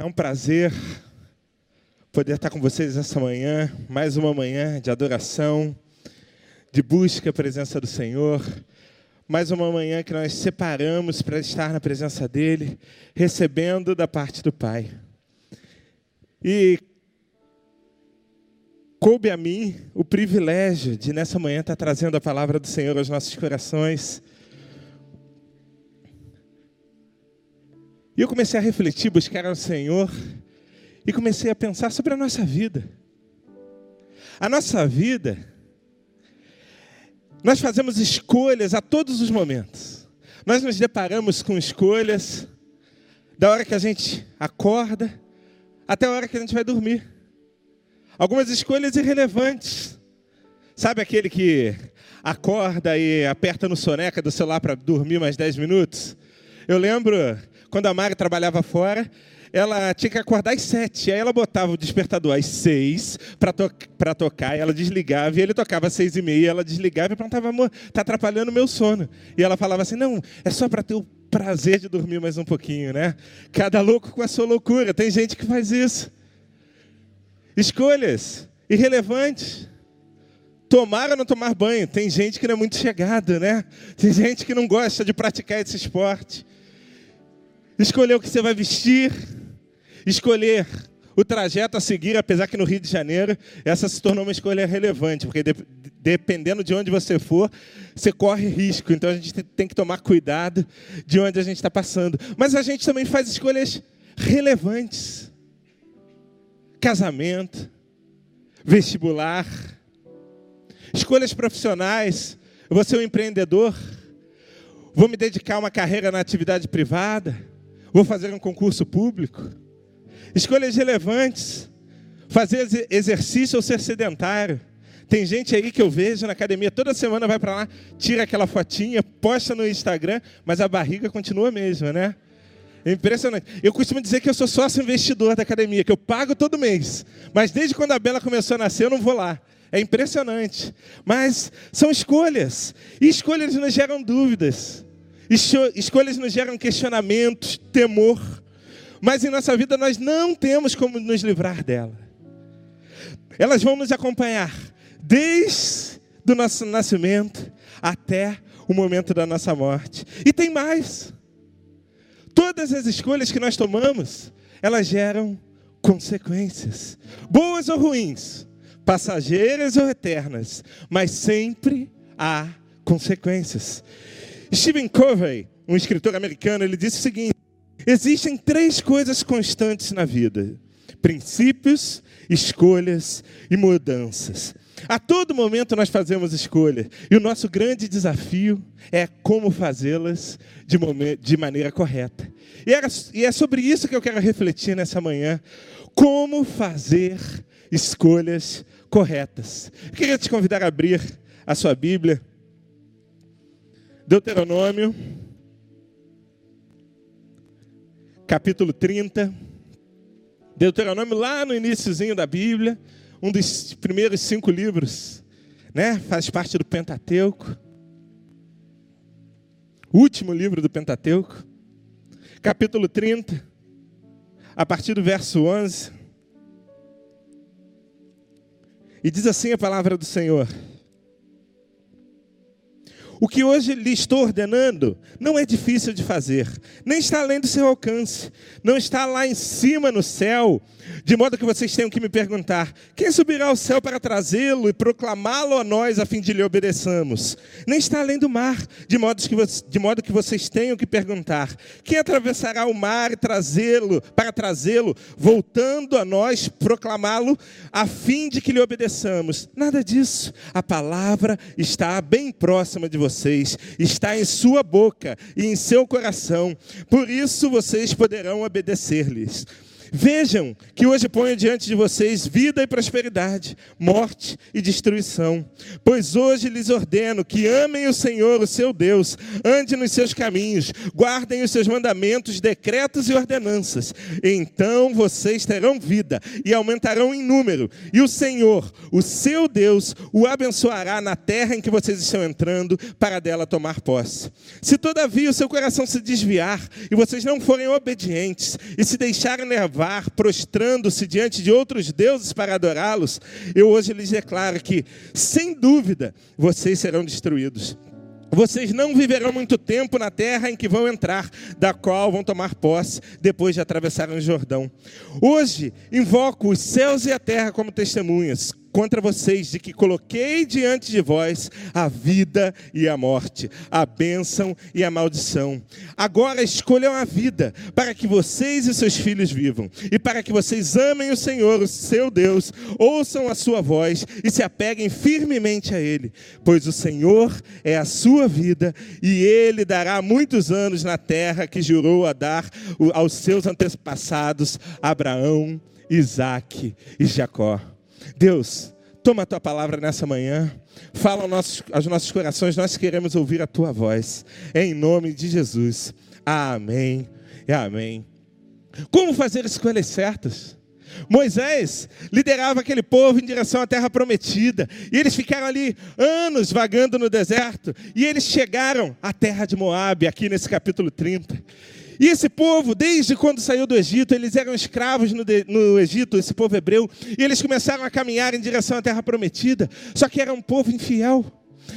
É um prazer poder estar com vocês essa manhã, mais uma manhã de adoração, de busca a presença do Senhor, mais uma manhã que nós separamos para estar na presença dEle, recebendo da parte do Pai. E coube a mim o privilégio de, nessa manhã, estar trazendo a palavra do Senhor aos nossos corações. E eu comecei a refletir, buscar ao Senhor e comecei a pensar sobre a nossa vida. A nossa vida, nós fazemos escolhas a todos os momentos. Nós nos deparamos com escolhas da hora que a gente acorda até a hora que a gente vai dormir. Algumas escolhas irrelevantes. Sabe aquele que acorda e aperta no soneca do celular para dormir mais 10 minutos? Eu lembro quando a Mari trabalhava fora, ela tinha que acordar às sete. Aí ela botava o despertador às seis para to tocar, ela desligava, e ele tocava às seis e meia, ela desligava e perguntava, amor, está atrapalhando o meu sono. E ela falava assim, não, é só para ter o prazer de dormir mais um pouquinho, né? Cada louco com a sua loucura. Tem gente que faz isso. Escolhas irrelevantes. Tomar ou não tomar banho. Tem gente que não é muito chegada, né? Tem gente que não gosta de praticar esse esporte escolher o que você vai vestir, escolher o trajeto a seguir, apesar que no Rio de Janeiro essa se tornou uma escolha relevante, porque de, dependendo de onde você for, você corre risco. Então a gente tem que tomar cuidado de onde a gente está passando. Mas a gente também faz escolhas relevantes: casamento, vestibular, escolhas profissionais. Eu vou ser um empreendedor. Vou me dedicar a uma carreira na atividade privada Vou fazer um concurso público? Escolhas relevantes. Fazer exercício ou ser sedentário. Tem gente aí que eu vejo na academia, toda semana vai para lá, tira aquela fotinha, posta no Instagram, mas a barriga continua a mesma, né? É impressionante. Eu costumo dizer que eu sou sócio investidor da academia, que eu pago todo mês. Mas desde quando a Bela começou a nascer, eu não vou lá. É impressionante. Mas são escolhas. E escolhas nos geram dúvidas. Escolhas nos geram questionamentos, temor, mas em nossa vida nós não temos como nos livrar dela. Elas vão nos acompanhar desde o nosso nascimento até o momento da nossa morte. E tem mais. Todas as escolhas que nós tomamos, elas geram consequências, boas ou ruins, passageiras ou eternas, mas sempre há consequências. Stephen Covey, um escritor americano, ele disse o seguinte: existem três coisas constantes na vida: princípios, escolhas e mudanças. A todo momento nós fazemos escolhas, e o nosso grande desafio é como fazê-las de, de, maneira correta. E, era, e é sobre isso que eu quero refletir nessa manhã: como fazer escolhas corretas. Eu queria te convidar a abrir a sua Bíblia Deuteronômio, capítulo 30. Deuteronômio, lá no iníciozinho da Bíblia, um dos primeiros cinco livros, né? Faz parte do Pentateuco. Último livro do Pentateuco. Capítulo 30, a partir do verso 11. E diz assim a palavra do Senhor: o que hoje lhe estou ordenando não é difícil de fazer, nem está além do seu alcance, não está lá em cima no céu, de modo que vocês tenham que me perguntar: quem subirá ao céu para trazê-lo e proclamá-lo a nós a fim de lhe obedeçamos? Nem está além do mar, de modo que, de modo que vocês tenham que perguntar: quem atravessará o mar e trazê-lo para trazê-lo, voltando a nós proclamá-lo a fim de que lhe obedeçamos? Nada disso. A palavra está bem próxima de vocês vocês está em sua boca e em seu coração, por isso vocês poderão obedecer-lhes. Vejam que hoje ponho diante de vocês vida e prosperidade, morte e destruição. Pois hoje lhes ordeno que amem o Senhor, o seu Deus, andem nos seus caminhos, guardem os seus mandamentos, decretos e ordenanças. Então vocês terão vida e aumentarão em número, e o Senhor, o seu Deus, o abençoará na terra em que vocês estão entrando para dela tomar posse. Se todavia o seu coração se desviar e vocês não forem obedientes e se deixarem levar, curvar, prostrando-se diante de outros deuses para adorá-los, eu hoje lhes declaro que, sem dúvida, vocês serão destruídos. Vocês não viverão muito tempo na terra em que vão entrar, da qual vão tomar posse depois de atravessarem o Jordão. Hoje invoco os céus e a terra como testemunhas contra vocês de que coloquei diante de vós a vida e a morte, a bênção e a maldição. Agora escolham a vida, para que vocês e seus filhos vivam, e para que vocês amem o Senhor, o seu Deus, ouçam a sua voz e se apeguem firmemente a Ele, pois o Senhor é a sua vida e Ele dará muitos anos na terra que jurou a dar aos seus antepassados, Abraão, Isaque e Jacó. Deus, toma a tua palavra nessa manhã, fala aos nossos, aos nossos corações, nós queremos ouvir a tua voz, em nome de Jesus. Amém e amém. Como fazer escolhas certas? Moisés liderava aquele povo em direção à terra prometida, e eles ficaram ali anos vagando no deserto, e eles chegaram à terra de Moabe, aqui nesse capítulo 30. E esse povo, desde quando saiu do Egito, eles eram escravos no, de, no, Egito, esse povo hebreu, e eles começaram a caminhar em direção à terra prometida. Só que era um povo infiel,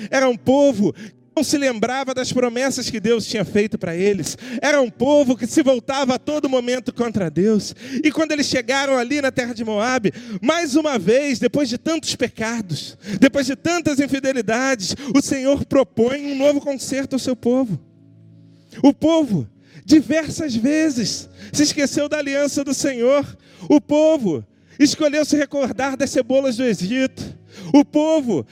era um povo que não se lembrava das promessas que Deus tinha feito para eles, era um povo que se voltava a todo momento contra Deus. E quando eles chegaram ali na terra de Moabe, mais uma vez, depois de tantos pecados, depois de tantas infidelidades, o Senhor propõe um novo conserto ao seu povo. O povo diversas vezes se esqueceu da aliança do Senhor. O povo escolheu se recordar das cebolas do Egito. O povo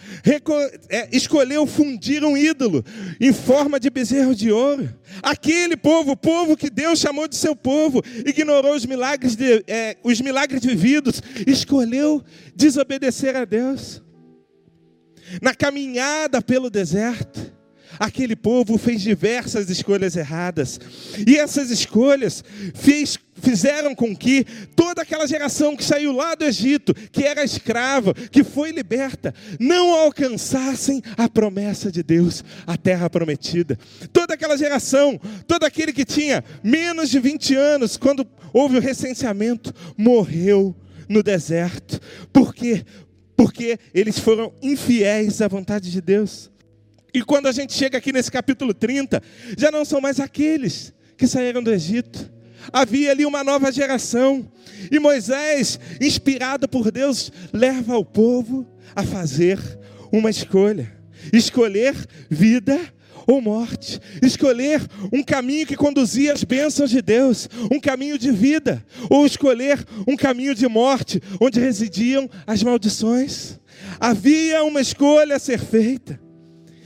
é, escolheu fundir um ídolo em forma de bezerro de ouro. Aquele povo, o povo que Deus chamou de seu povo, ignorou os milagres, de, é, os milagres vividos, escolheu desobedecer a Deus. Na caminhada pelo deserto, aquele povo fez diversas escolhas erradas. E essas escolhas fez, fizeram com que toda aquela geração que saiu lá do Egito, que era escrava, que foi liberta, não alcançassem a promessa de Deus, a terra prometida. Toda aquela geração, todo aquele que tinha menos de 20 anos, quando houve o recenseamento, morreu no deserto. Por quê? Porque eles foram infiéis à vontade de Deus. E quando a gente chega aqui nesse capítulo 30, já não são mais aqueles que saíram do Egito. Havia ali uma nova geração. E Moisés, inspirado por Deus, leva o povo a fazer uma escolha: escolher vida ou morte, escolher um caminho que conduzia as bênçãos de Deus, um caminho de vida, ou escolher um caminho de morte, onde residiam as maldições. Havia uma escolha a ser feita.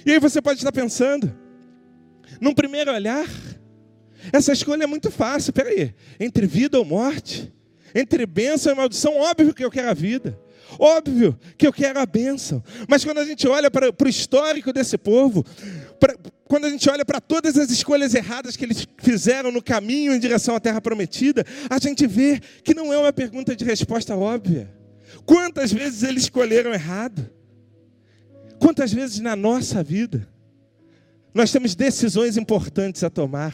E aí você pode estar pensando, num primeiro olhar, essa escolha é muito fácil. Espera aí, entre vida ou morte, entre bênção e maldição, óbvio que eu quero a vida. Óbvio que eu quero a bênção. Mas quando a gente olha para, para o histórico desse povo, para, quando a gente olha para todas as escolhas erradas que eles fizeram no caminho em direção à terra prometida, a gente vê que não é uma pergunta de resposta óbvia. Quantas vezes eles escolheram errado? Quantas vezes na nossa vida nós temos decisões importantes a tomar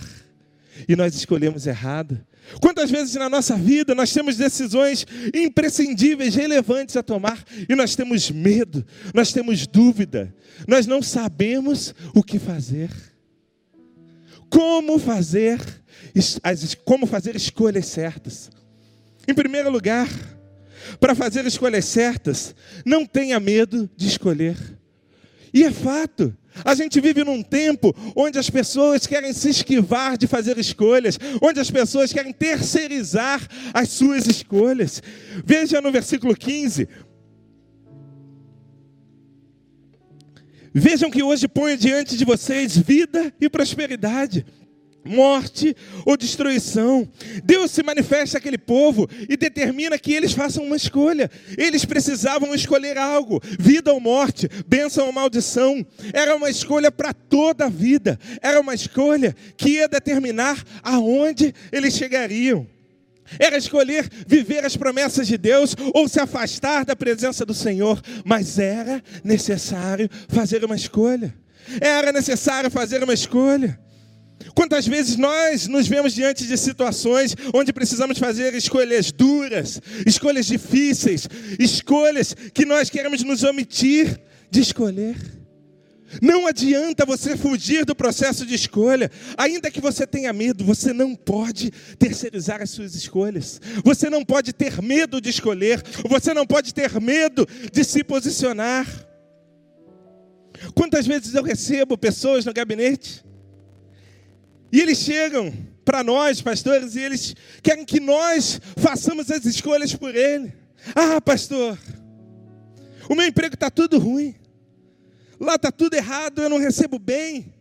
e nós escolhemos errado? Quantas vezes na nossa vida nós temos decisões imprescindíveis, relevantes a tomar e nós temos medo, nós temos dúvida, nós não sabemos o que fazer? Como fazer, como fazer escolhas certas? Em primeiro lugar, para fazer escolhas certas, não tenha medo de escolher. E é fato. A gente vive num tempo onde as pessoas querem se esquivar de fazer escolhas, onde as pessoas querem terceirizar as suas escolhas. Veja no versículo 15. Vejam que hoje ponho diante de vocês vida e prosperidade morte ou destruição. Deus se manifesta àquele povo e determina que eles façam uma escolha. Eles precisavam escolher algo: vida ou morte, bênção ou maldição. Era uma escolha para toda a vida. Era uma escolha que ia determinar aonde eles chegariam. Era escolher viver as promessas de Deus ou se afastar da presença do Senhor, mas era necessário fazer uma escolha. Era necessário fazer uma escolha. Quantas vezes nós nos vemos diante de situações onde precisamos fazer escolhas duras, escolhas difíceis, escolhas que nós queremos nos omitir de escolher. Não adianta você fugir do processo de escolha, ainda que você tenha medo, você não pode terceirizar as suas escolhas, você não pode ter medo de escolher, você não pode ter medo de se posicionar. Quantas vezes eu recebo pessoas no gabinete e eles chegam para nós, pastores, e eles querem que nós façamos as escolhas por ele. Ah, pastor, o meu emprego está tudo ruim. Lá está tudo errado, eu não recebo bem.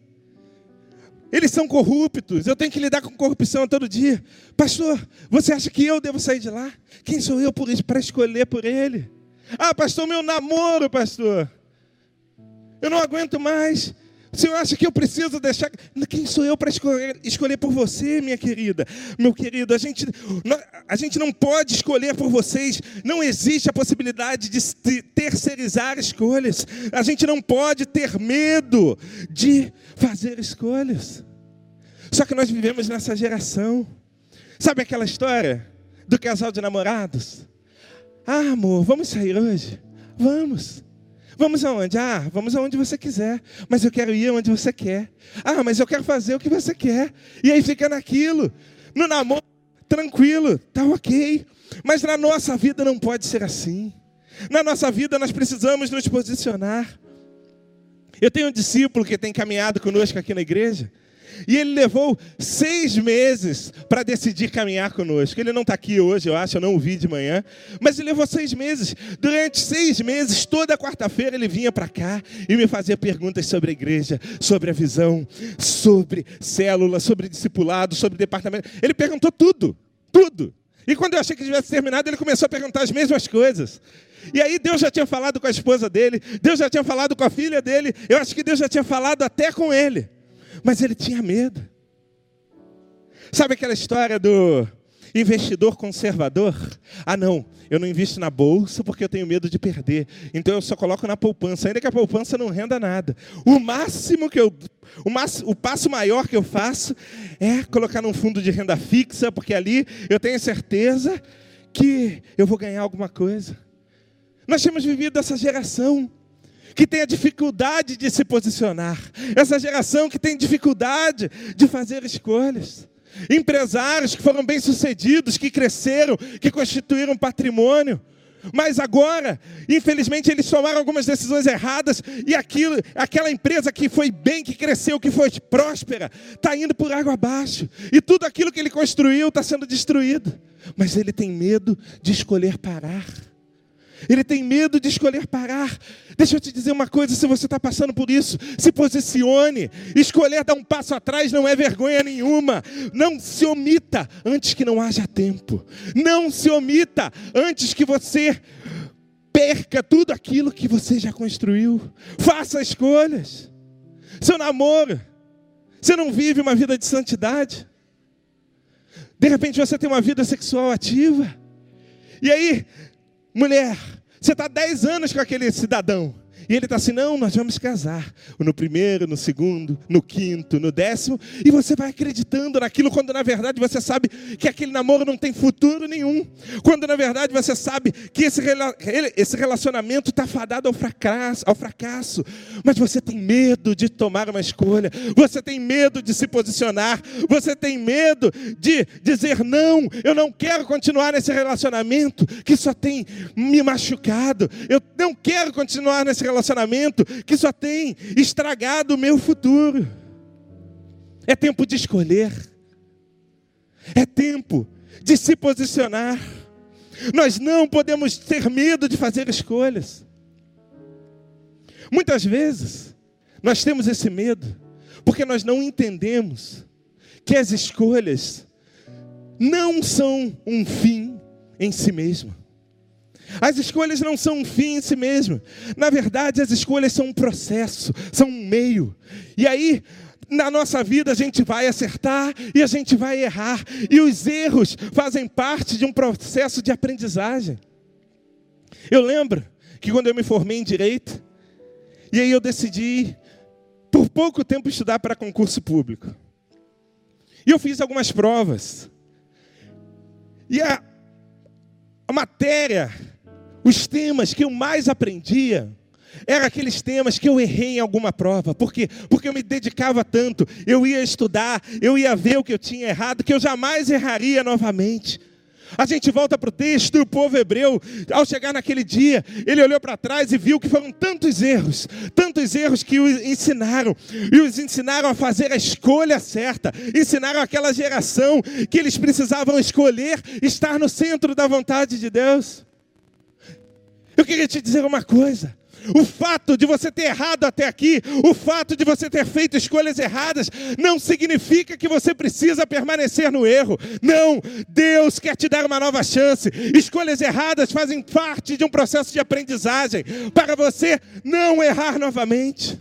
Eles são corruptos, eu tenho que lidar com corrupção todo dia. Pastor, você acha que eu devo sair de lá? Quem sou eu para escolher por ele? Ah, pastor, meu namoro, pastor. Eu não aguento mais. O senhor acha que eu preciso deixar. Quem sou eu para escolher, escolher, por você, minha querida? Meu querido, a gente, a gente não pode escolher por vocês. Não existe a possibilidade de terceirizar escolhas. A gente não pode ter medo de fazer escolhas. Só que nós vivemos nessa geração. Sabe aquela história do casal de namorados? Ah, amor, vamos sair hoje? Vamos. Vamos aonde? Ah, vamos aonde você quiser. Mas eu quero ir aonde você quer. Ah, mas eu quero fazer o que você quer. E aí fica naquilo. No namoro, tranquilo, tá ok. Mas na nossa vida não pode ser assim. Na nossa vida nós precisamos nos posicionar. Eu tenho um discípulo que tem caminhado conosco aqui na igreja. E ele levou seis meses para decidir caminhar conosco. Ele não está aqui hoje, eu acho, eu não o vi de manhã. Mas ele levou seis meses. Durante seis meses, toda quarta-feira, ele vinha para cá e me fazia perguntas sobre a igreja, sobre a visão, sobre célula, sobre discipulado, sobre departamento. Ele perguntou tudo, tudo. E quando eu achei que tivesse terminado, ele começou a perguntar as mesmas coisas. E aí Deus já tinha falado com a esposa dele, Deus já tinha falado com a filha dele, eu acho que Deus já tinha falado até com ele mas ele tinha medo. Sabe aquela história do investidor conservador? Ah, não, eu não invisto na bolsa porque eu tenho medo de perder. Então eu só coloco na poupança, ainda que a poupança não renda nada. O máximo que eu o, máximo, o passo maior que eu faço é colocar num fundo de renda fixa, porque ali eu tenho certeza que eu vou ganhar alguma coisa. Nós temos vivido essa geração que tem a dificuldade de se posicionar, essa geração que tem dificuldade de fazer escolhas. Empresários que foram bem-sucedidos, que cresceram, que constituíram patrimônio, mas agora, infelizmente, eles tomaram algumas decisões erradas e aquilo, aquela empresa que foi bem, que cresceu, que foi próspera, está indo por água abaixo. E tudo aquilo que ele construiu está sendo destruído. Mas ele tem medo de escolher parar. Ele tem medo de escolher parar. Deixa eu te dizer uma coisa: se você está passando por isso, se posicione. Escolher dar um passo atrás não é vergonha nenhuma. Não se omita antes que não haja tempo. Não se omita antes que você perca tudo aquilo que você já construiu. Faça escolhas. Seu namoro, você não vive uma vida de santidade. De repente você tem uma vida sexual ativa. E aí, Mulher, você está 10 anos com aquele cidadão. E ele está assim: não, nós vamos casar. No primeiro, no segundo, no quinto, no décimo. E você vai acreditando naquilo, quando na verdade você sabe que aquele namoro não tem futuro nenhum. Quando na verdade você sabe que esse, esse relacionamento está fadado ao fracasso, ao fracasso. Mas você tem medo de tomar uma escolha. Você tem medo de se posicionar. Você tem medo de dizer: não, eu não quero continuar nesse relacionamento que só tem me machucado. Eu não quero continuar nesse relacionamento relacionamento que só tem estragado o meu futuro. É tempo de escolher. É tempo de se posicionar. Nós não podemos ter medo de fazer escolhas. Muitas vezes, nós temos esse medo, porque nós não entendemos que as escolhas não são um fim em si mesmo. As escolhas não são um fim em si mesmo. Na verdade, as escolhas são um processo, são um meio. E aí, na nossa vida, a gente vai acertar e a gente vai errar. E os erros fazem parte de um processo de aprendizagem. Eu lembro que quando eu me formei em direito, e aí eu decidi, por pouco tempo, estudar para concurso público. E eu fiz algumas provas. E a, matéria, os temas que eu mais aprendia, eram aqueles temas que eu errei em alguma prova. Por quê? Porque eu me dedicava tanto, eu ia estudar, eu ia ver o que eu tinha errado, que eu jamais erraria novamente. A gente volta para o texto e o povo hebreu, ao chegar naquele dia, ele olhou para trás e viu que foram tantos erros, tantos erros que os ensinaram, e os ensinaram a fazer a escolha certa, ensinaram aquela geração que eles precisavam escolher estar no centro da vontade de Deus. Eu queria te dizer uma coisa: o fato de você ter errado até aqui, o fato de você ter feito escolhas erradas, não significa que você precisa permanecer no erro. Não, Deus quer te dar uma nova chance. Escolhas erradas fazem parte de um processo de aprendizagem para você não errar novamente.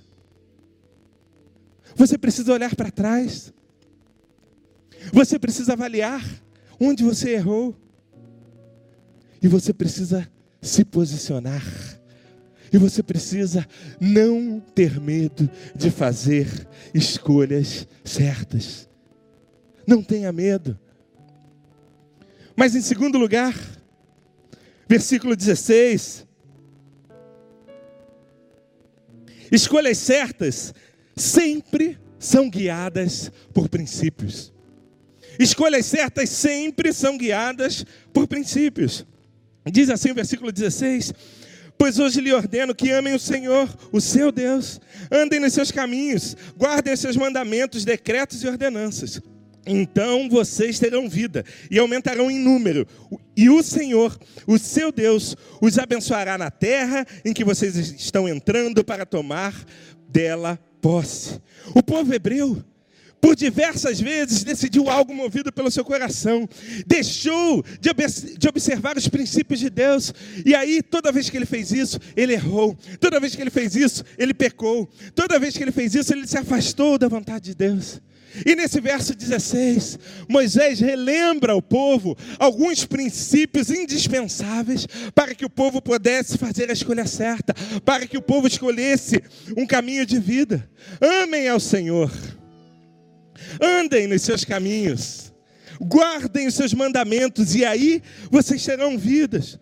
Você precisa olhar para trás. Você precisa avaliar onde você errou. E você precisa se posicionar e você precisa não ter medo de fazer escolhas certas. Não tenha medo. Mas em segundo lugar, versículo 16. Escolhas certas sempre são guiadas por princípios. Escolhas certas sempre são guiadas por princípios. Diz assim o versículo 16: Pois hoje lhe ordeno que amem o Senhor, o seu Deus, andem nos seus caminhos, guardem os seus mandamentos, decretos e ordenanças. Então vocês terão vida e aumentarão em número, e o Senhor, o seu Deus, os abençoará na terra em que vocês estão entrando para tomar dela posse. O povo hebreu por diversas vezes decidiu algo movido pelo seu coração, deixou de observar os princípios de Deus, e aí, toda vez que ele fez isso, ele errou, toda vez que ele fez isso, ele pecou, toda vez que ele fez isso, ele se afastou da vontade de Deus. E nesse verso 16, Moisés relembra ao povo alguns princípios indispensáveis para que o povo pudesse fazer a escolha certa, para que o povo escolhesse um caminho de vida. Amem ao Senhor andem nos seus caminhos, guardem os seus mandamentos, e aí vocês terão vidas.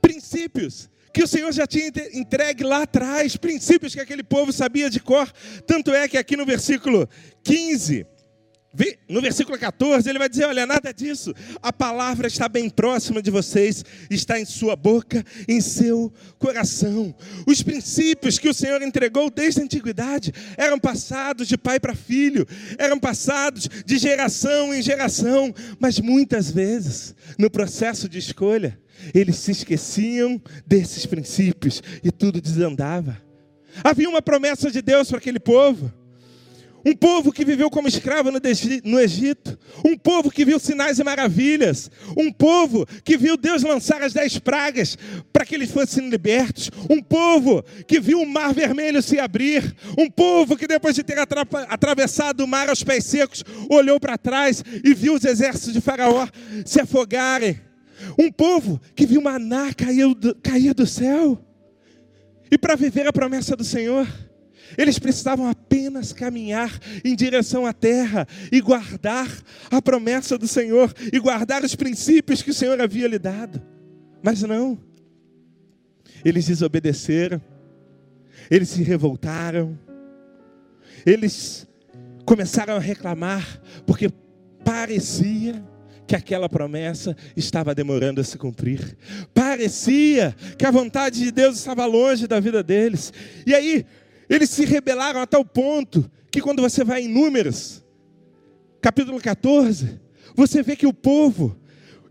Princípios que o Senhor já tinha entregue lá atrás, princípios que aquele povo sabia de cor. Tanto é que aqui no versículo 15, no versículo 14, ele vai dizer: Olha, nada disso. A palavra está bem próxima de vocês, está em sua boca, em seu coração. Os princípios que o Senhor entregou desde a antiguidade eram passados de pai para filho, eram passados de geração em geração, mas muitas vezes, no processo de escolha, eles se esqueciam desses princípios e tudo desandava. Havia uma promessa de Deus para aquele povo. Um povo que viveu como escravo no Egito. Um povo que viu sinais e maravilhas. Um povo que viu Deus lançar as dez pragas para que eles fossem libertos. Um povo que viu o mar vermelho se abrir. Um povo que depois de ter atravessado o mar aos pés secos, olhou para trás e viu os exércitos de Faraó se afogarem. Um povo que viu maná cair do, céu. E para viver a promessa do Senhor eles precisavam apenas caminhar em direção à terra e guardar a promessa do Senhor e guardar os princípios que o Senhor havia lhe dado. Mas não. Eles desobedeceram. Eles se revoltaram. Eles começaram a reclamar porque parecia que aquela promessa estava demorando a se cumprir. Parecia que a vontade de Deus estava longe da vida deles. E aí, eles se rebelaram a tal ponto que quando você vai em Números, capítulo 14, você vê que o povo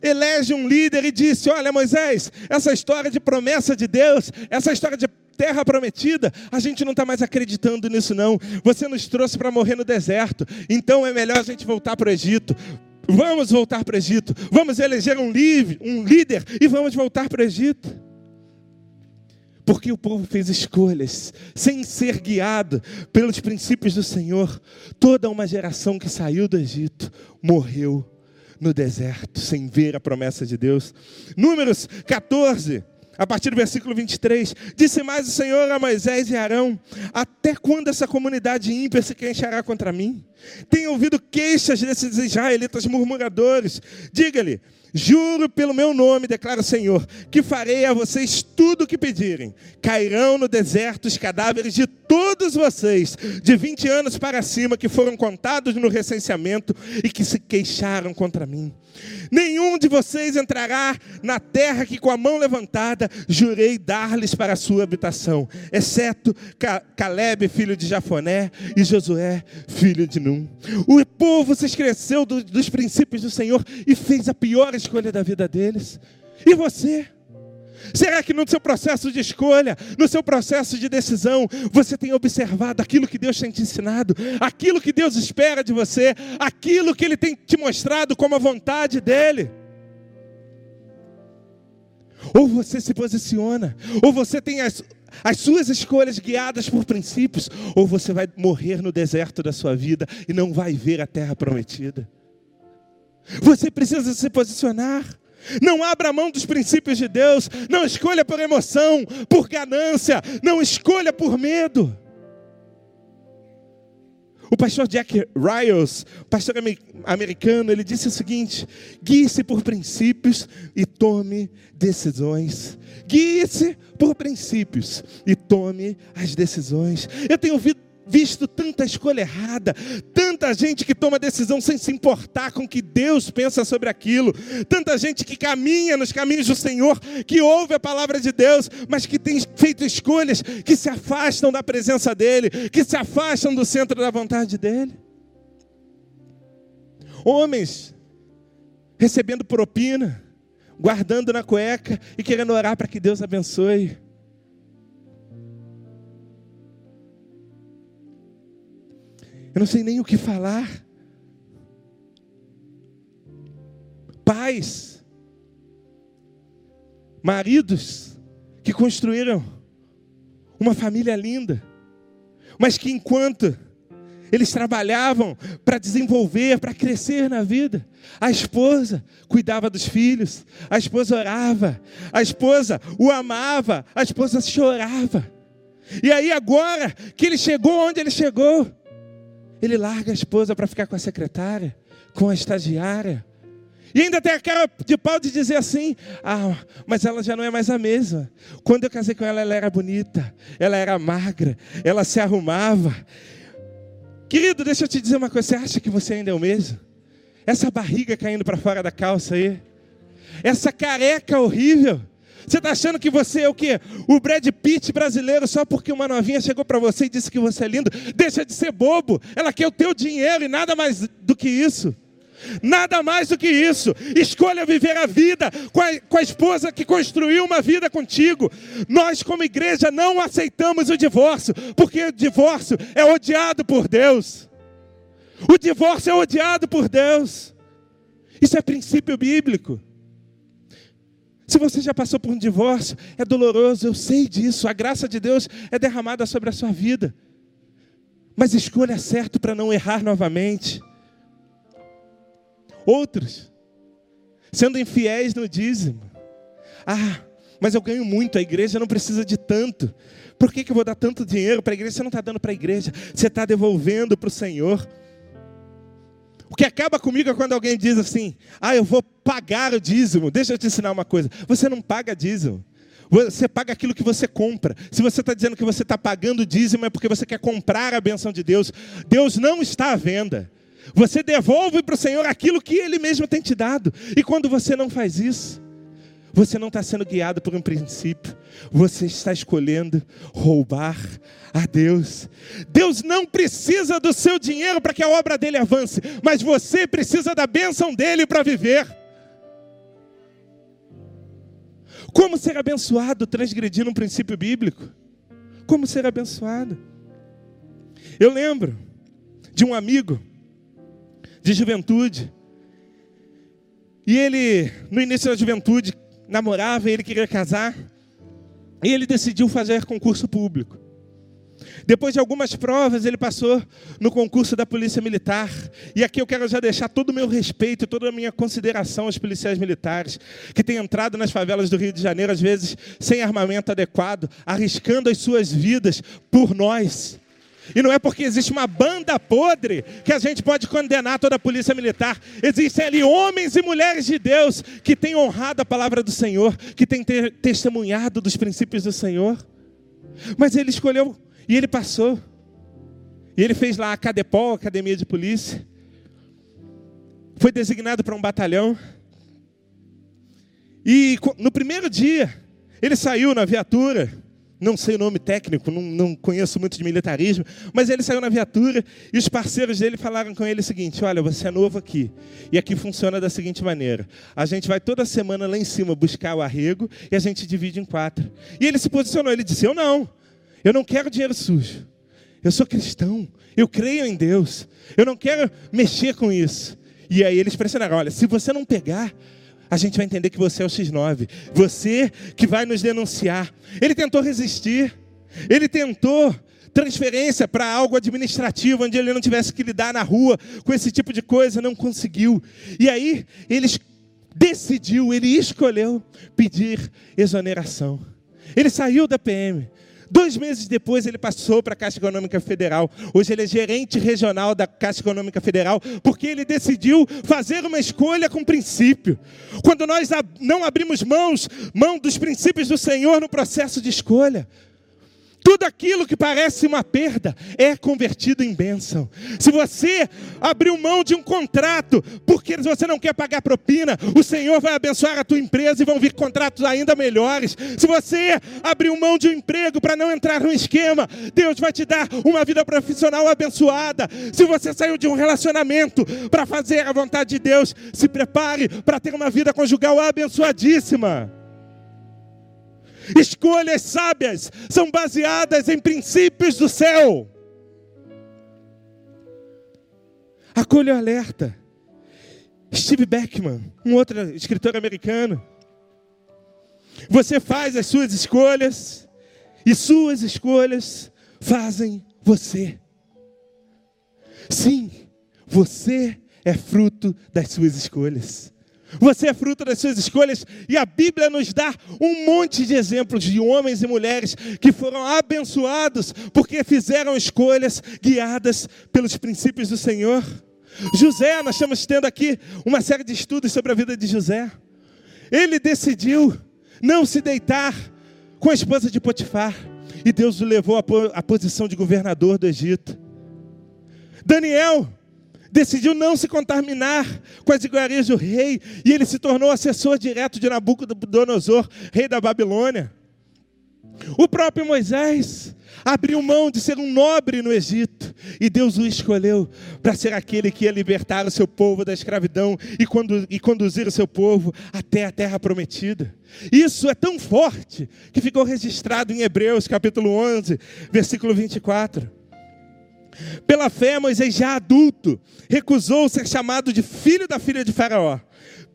elege um líder e disse: Olha, Moisés, essa história de promessa de Deus, essa história de terra prometida, a gente não está mais acreditando nisso, não. Você nos trouxe para morrer no deserto, então é melhor a gente voltar para o Egito. Vamos voltar para o Egito, vamos eleger um, um líder e vamos voltar para o Egito. Porque o povo fez escolhas sem ser guiado pelos princípios do Senhor. Toda uma geração que saiu do Egito morreu no deserto sem ver a promessa de Deus. Números 14, a partir do versículo 23, disse mais o Senhor a Moisés e Arão: Até quando essa comunidade ímpia se queixará contra mim? Tenho ouvido queixas desses israelitas murmuradores. Diga-lhe: Juro pelo meu nome, declara o Senhor, que farei a vocês tudo o que pedirem. Cairão no deserto os cadáveres de todos vocês, de 20 anos para cima, que foram contados no recenseamento e que se queixaram contra mim. Nenhum de vocês entrará na terra que com a mão levantada jurei dar-lhes para a sua habitação, exceto Caleb, filho de Jafoné, e Josué, filho de Num. O povo se esqueceu do, dos princípios do Senhor e fez a pior escolha da vida deles. E você? Será que no seu processo de escolha, no seu processo de decisão, você tem observado aquilo que Deus tem te ensinado, aquilo que Deus espera de você, aquilo que Ele tem te mostrado como a vontade dEle? Ou você se posiciona, ou você tem as, as suas escolhas guiadas por princípios, ou você vai morrer no deserto da sua vida e não vai ver a terra prometida. Você precisa se posicionar. Não abra mão dos princípios de Deus. Não escolha por emoção, por ganância. Não escolha por medo. O pastor Jack Riles, pastor americano, ele disse o seguinte: guie-se por princípios e tome decisões. Guie-se por princípios e tome as decisões. Eu tenho ouvido visto tanta escolha errada, tanta gente que toma decisão sem se importar com o que Deus pensa sobre aquilo, tanta gente que caminha nos caminhos do Senhor, que ouve a palavra de Deus, mas que tem feito escolhas que se afastam da presença dEle, que se afastam do centro da vontade dEle. Homens recebendo propina, guardando na cueca e querendo orar para que Deus abençoe. Eu não sei nem o que falar. Pais, maridos que construíram uma família linda, mas que enquanto eles trabalhavam para desenvolver, para crescer na vida. A esposa cuidava dos filhos, a esposa orava, a esposa o amava, a esposa chorava. E aí, agora que ele chegou onde ele chegou, ele larga a esposa para ficar com a secretária, com a estagiária. E ainda tem a cara de pau de dizer assim: ah, mas ela já não é mais a mesma. Quando eu casei com ela, ela era bonita, ela era magra, ela se arrumava. Querido, deixa eu te dizer uma coisa: você acha que você ainda é o mesmo? Essa barriga caindo para fora da calça aí, essa careca horrível, você está achando que você é o quê? O Brad Pitt brasileiro só porque uma novinha chegou para você e disse que você é lindo? Deixa de ser bobo. Ela quer o teu dinheiro e nada mais do que isso. Nada mais do que isso. Escolha viver a vida com a, com a, esposa que construiu uma vida contigo. Nós, como igreja, não aceitamos o divórcio, porque o divórcio é odiado por Deus. O divórcio é odiado por Deus. Isso é princípio bíblico. Se você já passou por um divórcio, é doloroso, eu sei disso. A graça de Deus é derramada sobre a sua vida. Mas escolha certo para não errar novamente. Outros, sendo infiéis no dízimo. Ah, mas eu ganho muito, a igreja não precisa de tanto. Por que, que eu vou dar tanto dinheiro para a igreja? Você não está dando para a igreja, você está devolvendo para o Senhor. O que acaba comigo é quando alguém diz assim: Ah, eu vou pagar o dízimo. Deixa eu te ensinar uma coisa: você não paga dízimo. Você paga aquilo que você compra. Se você está dizendo que você está pagando dízimo, é porque você quer comprar a benção de Deus. Deus não está à venda. Você devolve para o Senhor aquilo que Ele mesmo tem te dado. E quando você não faz isso, você não está sendo guiado por um princípio, você está escolhendo roubar a Deus. Deus não precisa do seu dinheiro para que a obra dele avance, mas você precisa da bênção dele para viver. Como ser abençoado transgredindo um princípio bíblico? Como ser abençoado? Eu lembro de um amigo de juventude, e ele, no início da juventude, namorava, ele queria casar, e ele decidiu fazer concurso público. Depois de algumas provas, ele passou no concurso da Polícia Militar. E aqui eu quero já deixar todo o meu respeito, toda a minha consideração aos policiais militares que têm entrado nas favelas do Rio de Janeiro, às vezes sem armamento adequado, arriscando as suas vidas por nós. E não é porque existe uma banda podre que a gente pode condenar toda a polícia militar. Existem ali homens e mulheres de Deus que têm honrado a palavra do Senhor, que têm testemunhado dos princípios do Senhor. Mas ele escolheu e ele passou. E ele fez lá a Cadepol, Academia de Polícia. Foi designado para um batalhão. E no primeiro dia, ele saiu na viatura não sei o nome técnico, não, não, conheço muito de militarismo, mas ele saiu na viatura e os parceiros dele falaram com ele o seguinte: Olha, você é novo aqui, e aqui funciona da seguinte maneira: a gente vai toda semana lá em cima buscar o arrego e a gente divide em quatro. E ele se posicionou, ele disse: Eu não, eu não quero dinheiro sujo, eu sou cristão, eu creio em Deus, eu não quero mexer com isso. E aí eles pressionaram: Olha, se você não pegar, a gente vai entender que você é o X9. Você que vai nos denunciar. Ele tentou resistir. Ele tentou transferência para algo administrativo, onde ele não tivesse que lidar na rua com esse tipo de coisa, não conseguiu. E aí ele decidiu, ele escolheu pedir exoneração. Ele saiu da PM. Dois meses depois, ele passou para a Caixa Econômica Federal. Hoje, ele é gerente regional da Caixa Econômica Federal, porque ele decidiu fazer uma escolha com princípio. Quando nós não abrimos mãos, mão dos princípios do Senhor no processo de escolha, tudo aquilo que parece uma perda é convertido em bênção. Se você abriu mão de um contrato porque você não quer pagar propina, o Senhor vai abençoar a tua empresa e vão vir contratos ainda melhores. Se você abriu mão de um emprego para não entrar no esquema, Deus vai te dar uma vida profissional abençoada. Se você saiu de um relacionamento para fazer a vontade de Deus, se prepare para ter uma vida conjugal abençoadíssima. Escolhas sábias são baseadas em princípios do céu. Acolha o alerta. Steve Beckman, um outro escritor americano. Você faz as suas escolhas e suas escolhas fazem você. Sim, você é fruto das suas escolhas. Você é fruto das suas escolhas e a Bíblia nos dá um monte de exemplos de homens e mulheres que foram abençoados porque fizeram escolhas guiadas pelos princípios do Senhor. José, nós estamos tendo aqui uma série de estudos sobre a vida de José. Ele decidiu não se deitar com a esposa de Potifar e Deus o levou à posição de governador do Egito. Daniel decidiu não se contaminar com as iguarias do rei, e ele se tornou assessor direto de Nabucodonosor, rei da Babilônia. O próprio Moisés abriu mão de ser um nobre no Egito, e Deus o escolheu para ser aquele que ia libertar o seu povo da escravidão e, condu e conduzir o seu povo até a terra prometida. Isso é tão forte que ficou registrado em Hebreus capítulo 11, versículo 24. Pela fé, Moisés, já adulto, recusou ser chamado de filho da filha de Faraó,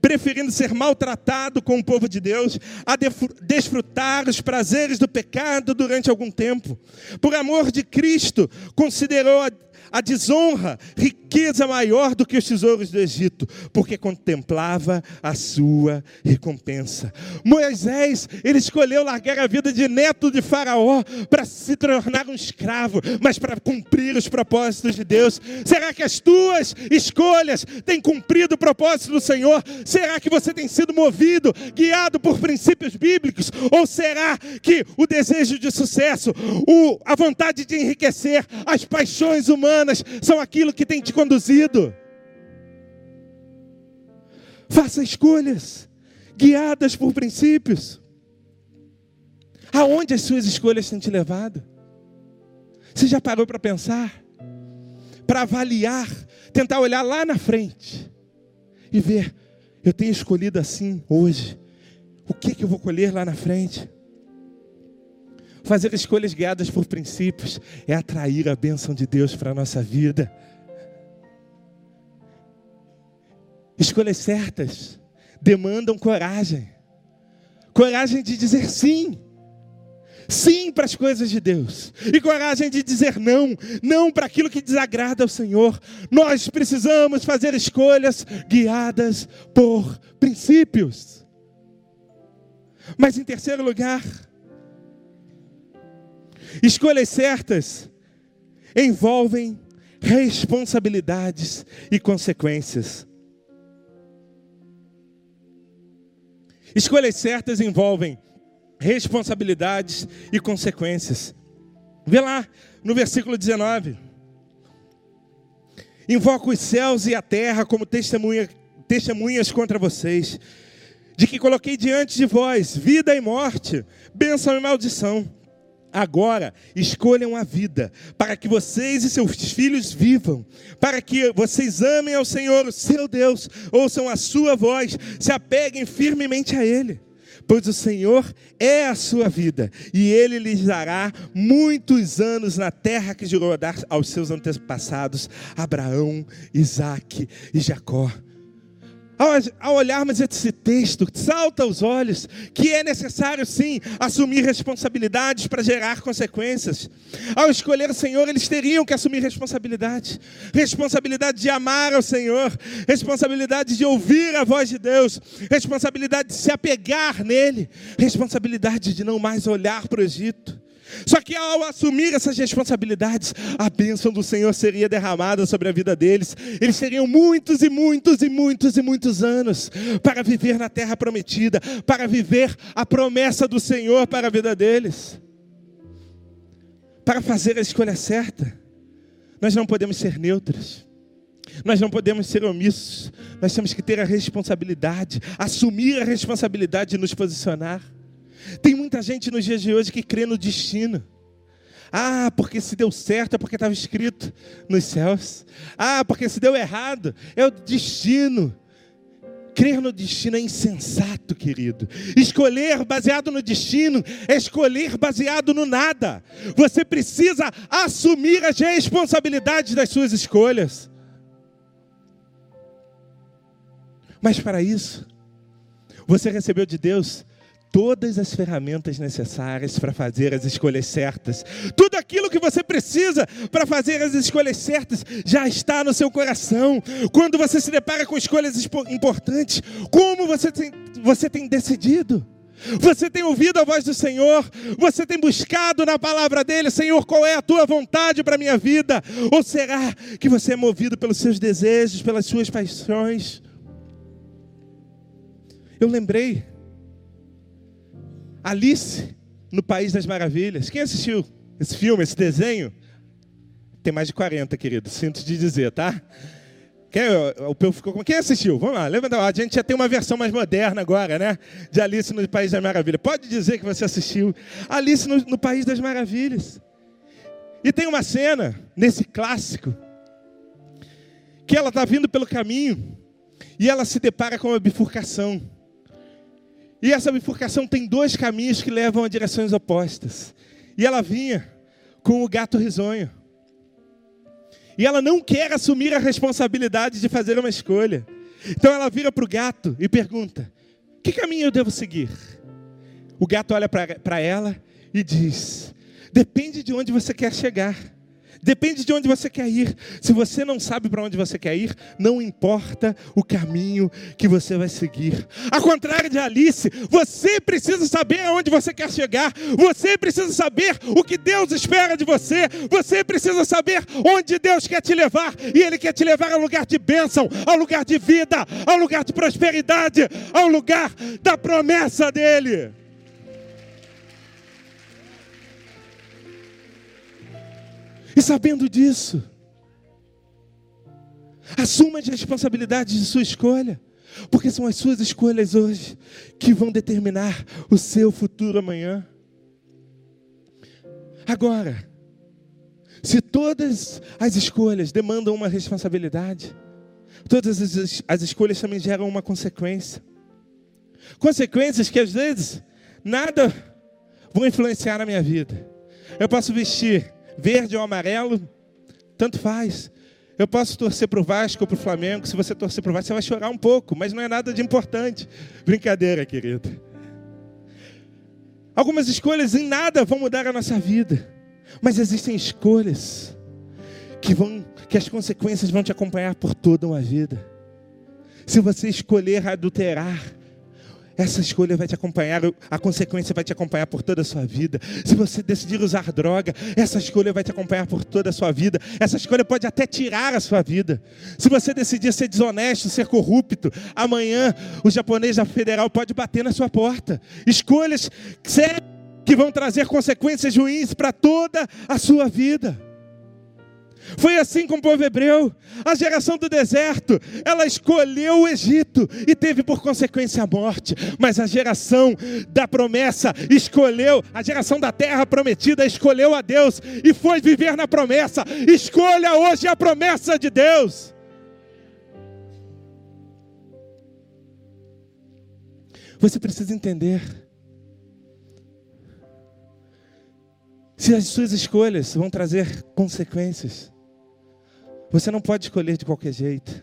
preferindo ser maltratado com o povo de Deus, a desfrutar os prazeres do pecado durante algum tempo. Por amor de Cristo, considerou a a desonra, riqueza maior do que os tesouros do Egito, porque contemplava a sua recompensa. Moisés, ele escolheu largar a vida de neto de Faraó para se tornar um escravo, mas para cumprir os propósitos de Deus. Será que as tuas escolhas têm cumprido o propósito do Senhor? Será que você tem sido movido, guiado por princípios bíblicos? Ou será que o desejo de sucesso, o, a vontade de enriquecer, as paixões humanas, são aquilo que tem te conduzido. Faça escolhas guiadas por princípios. Aonde as suas escolhas têm te levado? Você já parou para pensar? Para avaliar, tentar olhar lá na frente e ver, eu tenho escolhido assim hoje. O que, que eu vou colher lá na frente? Fazer escolhas guiadas por princípios é atrair a bênção de Deus para a nossa vida. Escolhas certas demandam coragem. Coragem de dizer sim. sim para as coisas de Deus e coragem de dizer não, não para aquilo que desagrada ao Senhor. Nós precisamos fazer escolhas guiadas por princípios. Mas em terceiro lugar, escolhas certas envolvem responsabilidades e consequências. Escolhas certas envolvem responsabilidades e consequências. Vê lá no versículo 19. Invoco os céus e a terra como testemunha, testemunhas contra vocês, de que coloquei diante de vós vida e morte, bênção e maldição. Agora, escolham a vida, para que vocês e seus filhos vivam, para que vocês amem ao Senhor, seu Deus, ouçam a sua voz, se apeguem firmemente a Ele pois o Senhor é a sua vida, e Ele lhes dará muitos anos na terra que jurou dar aos seus antepassados, Abraão, Isaque e Jacó. Ao, olharmos esse texto, salta aos olhos que é necessário sim assumir responsabilidades para gerar consequências. Ao escolher o Senhor, eles teriam que assumir responsabilidade responsabilidade de amar ao Senhor, responsabilidade de ouvir a voz de Deus, responsabilidade de se apegar nele, responsabilidade de não mais olhar para o Egito. Só que ao assumir essas responsabilidades, a bênção do Senhor seria derramada sobre a vida deles. Eles teriam muitos e muitos e muitos e muitos anos para viver na terra prometida, para viver a promessa do Senhor para a vida deles. Para fazer a escolha certa, nós não podemos ser neutros. Nós não podemos ser omissos, nós temos que ter a responsabilidade, assumir a responsabilidade de nos posicionar. Tem muita gente nos dias de hoje que crê no destino. Ah, porque se deu certo é porque estava escrito nos céus. Ah, porque se deu errado é o destino. Crer no destino é insensato, querido. Escolher baseado no destino é escolher baseado no nada. Você precisa assumir as responsabilidades das suas escolhas. Mas para isso, você recebeu de Deus todas as ferramentas necessárias para fazer as escolhas certas. Tudo aquilo que você precisa para fazer as escolhas certas já está no seu coração. Quando você se depara com escolhas importantes, como você tem, você tem decidido? Você tem ouvido a voz do Senhor? Você tem buscado na palavra dele, Senhor, qual é a tua vontade para a minha vida? Ou será que você é movido pelos seus desejos, pelas suas paixões? Eu lembrei Alice no País das Maravilhas. Quem assistiu esse filme, esse desenho? Tem mais de 40, querido. Sinto de dizer, tá? Quem, o povo ficou Quem assistiu? Vamos lá, levanta A gente já tem uma versão mais moderna agora, né? De Alice no País das Maravilhas. Pode dizer que você assistiu Alice no, no País das Maravilhas. E tem uma cena nesse clássico que ela está vindo pelo caminho e ela se depara com uma bifurcação. E essa bifurcação tem dois caminhos que levam a direções opostas. E ela vinha com o gato risonho. E ela não quer assumir a responsabilidade de fazer uma escolha. Então ela vira para o gato e pergunta: Que caminho eu devo seguir? O gato olha para ela e diz: Depende de onde você quer chegar. Depende de onde você quer ir. Se você não sabe para onde você quer ir, não importa o caminho que você vai seguir. Ao contrário de Alice, você precisa saber aonde você quer chegar. Você precisa saber o que Deus espera de você. Você precisa saber onde Deus quer te levar. E Ele quer te levar ao lugar de bênção, ao lugar de vida, ao lugar de prosperidade, ao lugar da promessa dEle. E sabendo disso, assuma as responsabilidades de sua escolha, porque são as suas escolhas hoje que vão determinar o seu futuro amanhã. Agora, se todas as escolhas demandam uma responsabilidade, todas as, as escolhas também geram uma consequência. Consequências que às vezes nada vão influenciar na minha vida. Eu posso vestir verde ou amarelo, tanto faz. Eu posso torcer para o Vasco ou para o Flamengo. Se você torcer para o Vasco, você vai chorar um pouco, mas não é nada de importante. Brincadeira, querido. Algumas escolhas em nada vão mudar a nossa vida, mas existem escolhas que vão, que as consequências vão te acompanhar por toda uma vida. Se você escolher adulterar, essa escolha vai te acompanhar, a consequência vai te acompanhar por toda a sua vida. Se você decidir usar droga, essa escolha vai te acompanhar por toda a sua vida. Essa escolha pode até tirar a sua vida. Se você decidir ser desonesto, ser corrupto, amanhã o japonês da federal pode bater na sua porta. Escolhas que vão trazer consequências ruins para toda a sua vida. Foi assim com o povo hebreu. A geração do deserto, ela escolheu o Egito e teve por consequência a morte. Mas a geração da promessa escolheu, a geração da terra prometida escolheu a Deus e foi viver na promessa. Escolha hoje a promessa de Deus. Você precisa entender. Se as suas escolhas vão trazer consequências. Você não pode escolher de qualquer jeito.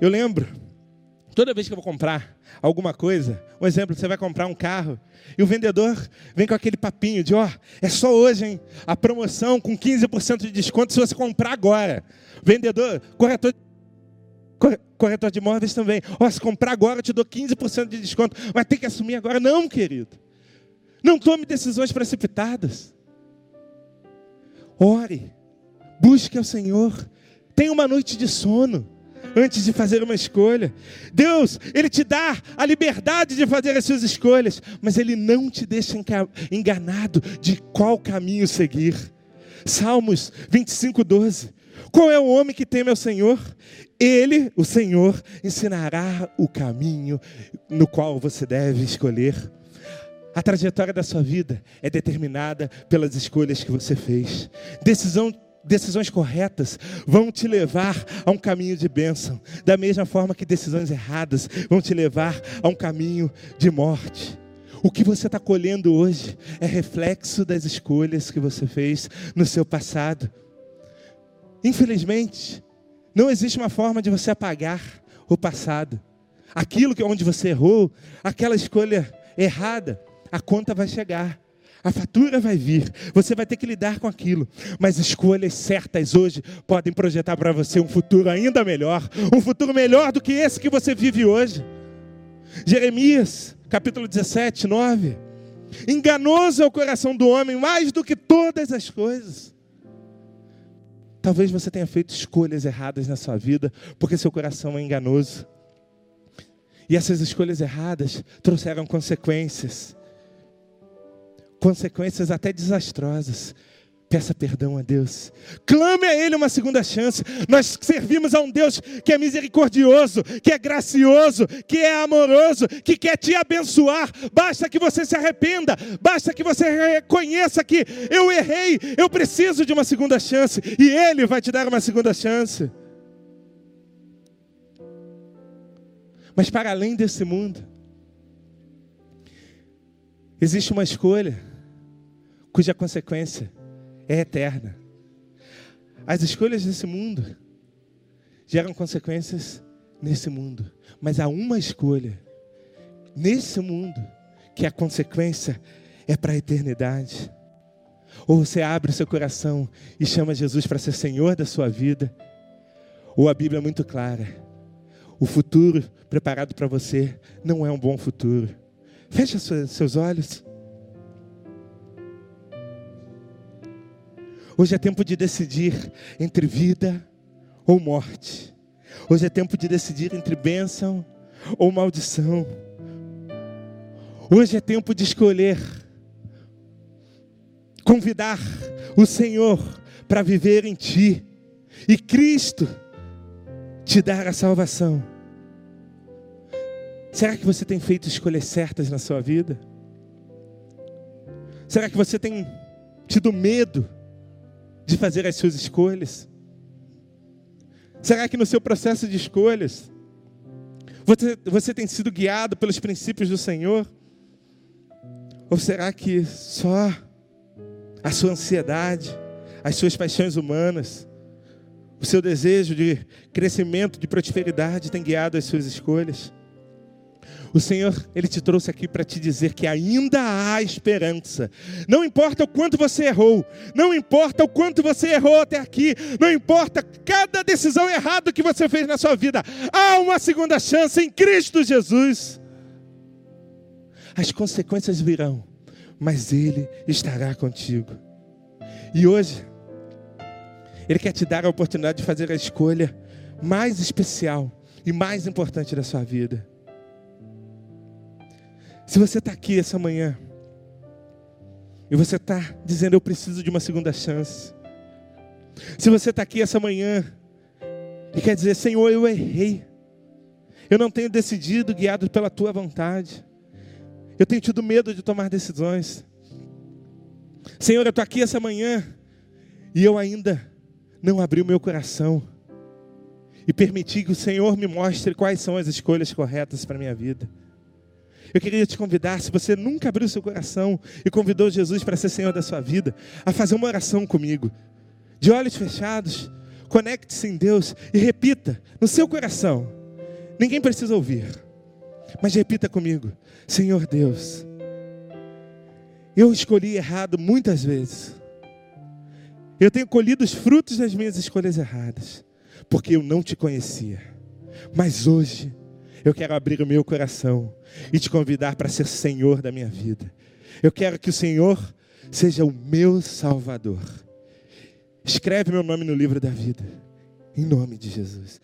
Eu lembro, toda vez que eu vou comprar alguma coisa, um exemplo, você vai comprar um carro e o vendedor vem com aquele papinho de, ó, oh, é só hoje, hein? A promoção com 15% de desconto se você comprar agora. Vendedor, corretor corretor de imóveis também. Ó, oh, se comprar agora eu te dou 15% de desconto, mas tem que assumir agora. Não, querido. Não tome decisões precipitadas. Ore, busque ao Senhor, tenha uma noite de sono antes de fazer uma escolha. Deus, Ele te dá a liberdade de fazer as suas escolhas, mas Ele não te deixa enganado de qual caminho seguir. Salmos 25, 12. Qual é o homem que teme ao Senhor? Ele, o Senhor, ensinará o caminho no qual você deve escolher. A trajetória da sua vida é determinada pelas escolhas que você fez. Decisão, decisões corretas vão te levar a um caminho de bênção, da mesma forma que decisões erradas vão te levar a um caminho de morte. O que você está colhendo hoje é reflexo das escolhas que você fez no seu passado. Infelizmente, não existe uma forma de você apagar o passado. Aquilo que onde você errou, aquela escolha errada, a conta vai chegar. A fatura vai vir, você vai ter que lidar com aquilo, mas escolhas certas hoje podem projetar para você um futuro ainda melhor, um futuro melhor do que esse que você vive hoje. Jeremias, capítulo 17, 9. Enganoso é o coração do homem mais do que todas as coisas. Talvez você tenha feito escolhas erradas na sua vida, porque seu coração é enganoso. E essas escolhas erradas trouxeram consequências consequências até desastrosas. Peça perdão a Deus. Clame a Ele uma segunda chance. Nós servimos a um Deus que é misericordioso, que é gracioso, que é amoroso, que quer te abençoar. Basta que você se arrependa. Basta que você reconheça que eu errei, eu preciso de uma segunda chance. E Ele vai te dar uma segunda chance. Mas para além desse mundo, existe uma escolha cuja consequência é eterna. As escolhas desse mundo geram consequências nesse mundo, mas há uma escolha nesse mundo que a consequência é para a eternidade. Ou você abre o seu coração e chama Jesus para ser Senhor da sua vida, ou a Bíblia é muito clara. O futuro preparado para você não é um bom futuro. Feche seus olhos. Hoje é tempo de decidir entre vida ou morte. Hoje é tempo de decidir entre bênção ou maldição. Hoje é tempo de escolher convidar o Senhor para viver em ti e Cristo te dar a salvação. Será que você tem feito escolhas certas na sua vida? Será que você tem tido medo de fazer as suas escolhas? Será que no seu processo de escolhas, você, você tem sido guiado pelos princípios do Senhor? Ou será que só a sua ansiedade, as suas paixões humanas, o seu desejo de crescimento, de prosperidade tem guiado as suas escolhas? O Senhor, Ele te trouxe aqui para te dizer que ainda há esperança. Não importa o quanto você errou, não importa o quanto você errou até aqui, não importa cada decisão errada que você fez na sua vida, há uma segunda chance em Cristo Jesus. As consequências virão, mas Ele estará contigo. E hoje, Ele quer te dar a oportunidade de fazer a escolha mais especial e mais importante da sua vida. Se você está aqui essa manhã e você está dizendo eu preciso de uma segunda chance. Se você está aqui essa manhã e quer dizer, Senhor, eu errei. Eu não tenho decidido guiado pela tua vontade. Eu tenho tido medo de tomar decisões. Senhor, eu estou aqui essa manhã e eu ainda não abri o meu coração e permiti que o Senhor me mostre quais são as escolhas corretas para minha vida. Eu queria te convidar, se você nunca abriu seu coração e convidou Jesus para ser Senhor da sua vida, a fazer uma oração comigo. De olhos fechados, conecte-se em Deus e repita no seu coração. Ninguém precisa ouvir, mas repita comigo: Senhor Deus, eu escolhi errado muitas vezes. Eu tenho colhido os frutos das minhas escolhas erradas, porque eu não te conhecia. Mas hoje, eu quero abrir o meu coração e te convidar para ser Senhor da minha vida. Eu quero que o Senhor seja o meu Salvador. Escreve meu nome no livro da vida, em nome de Jesus.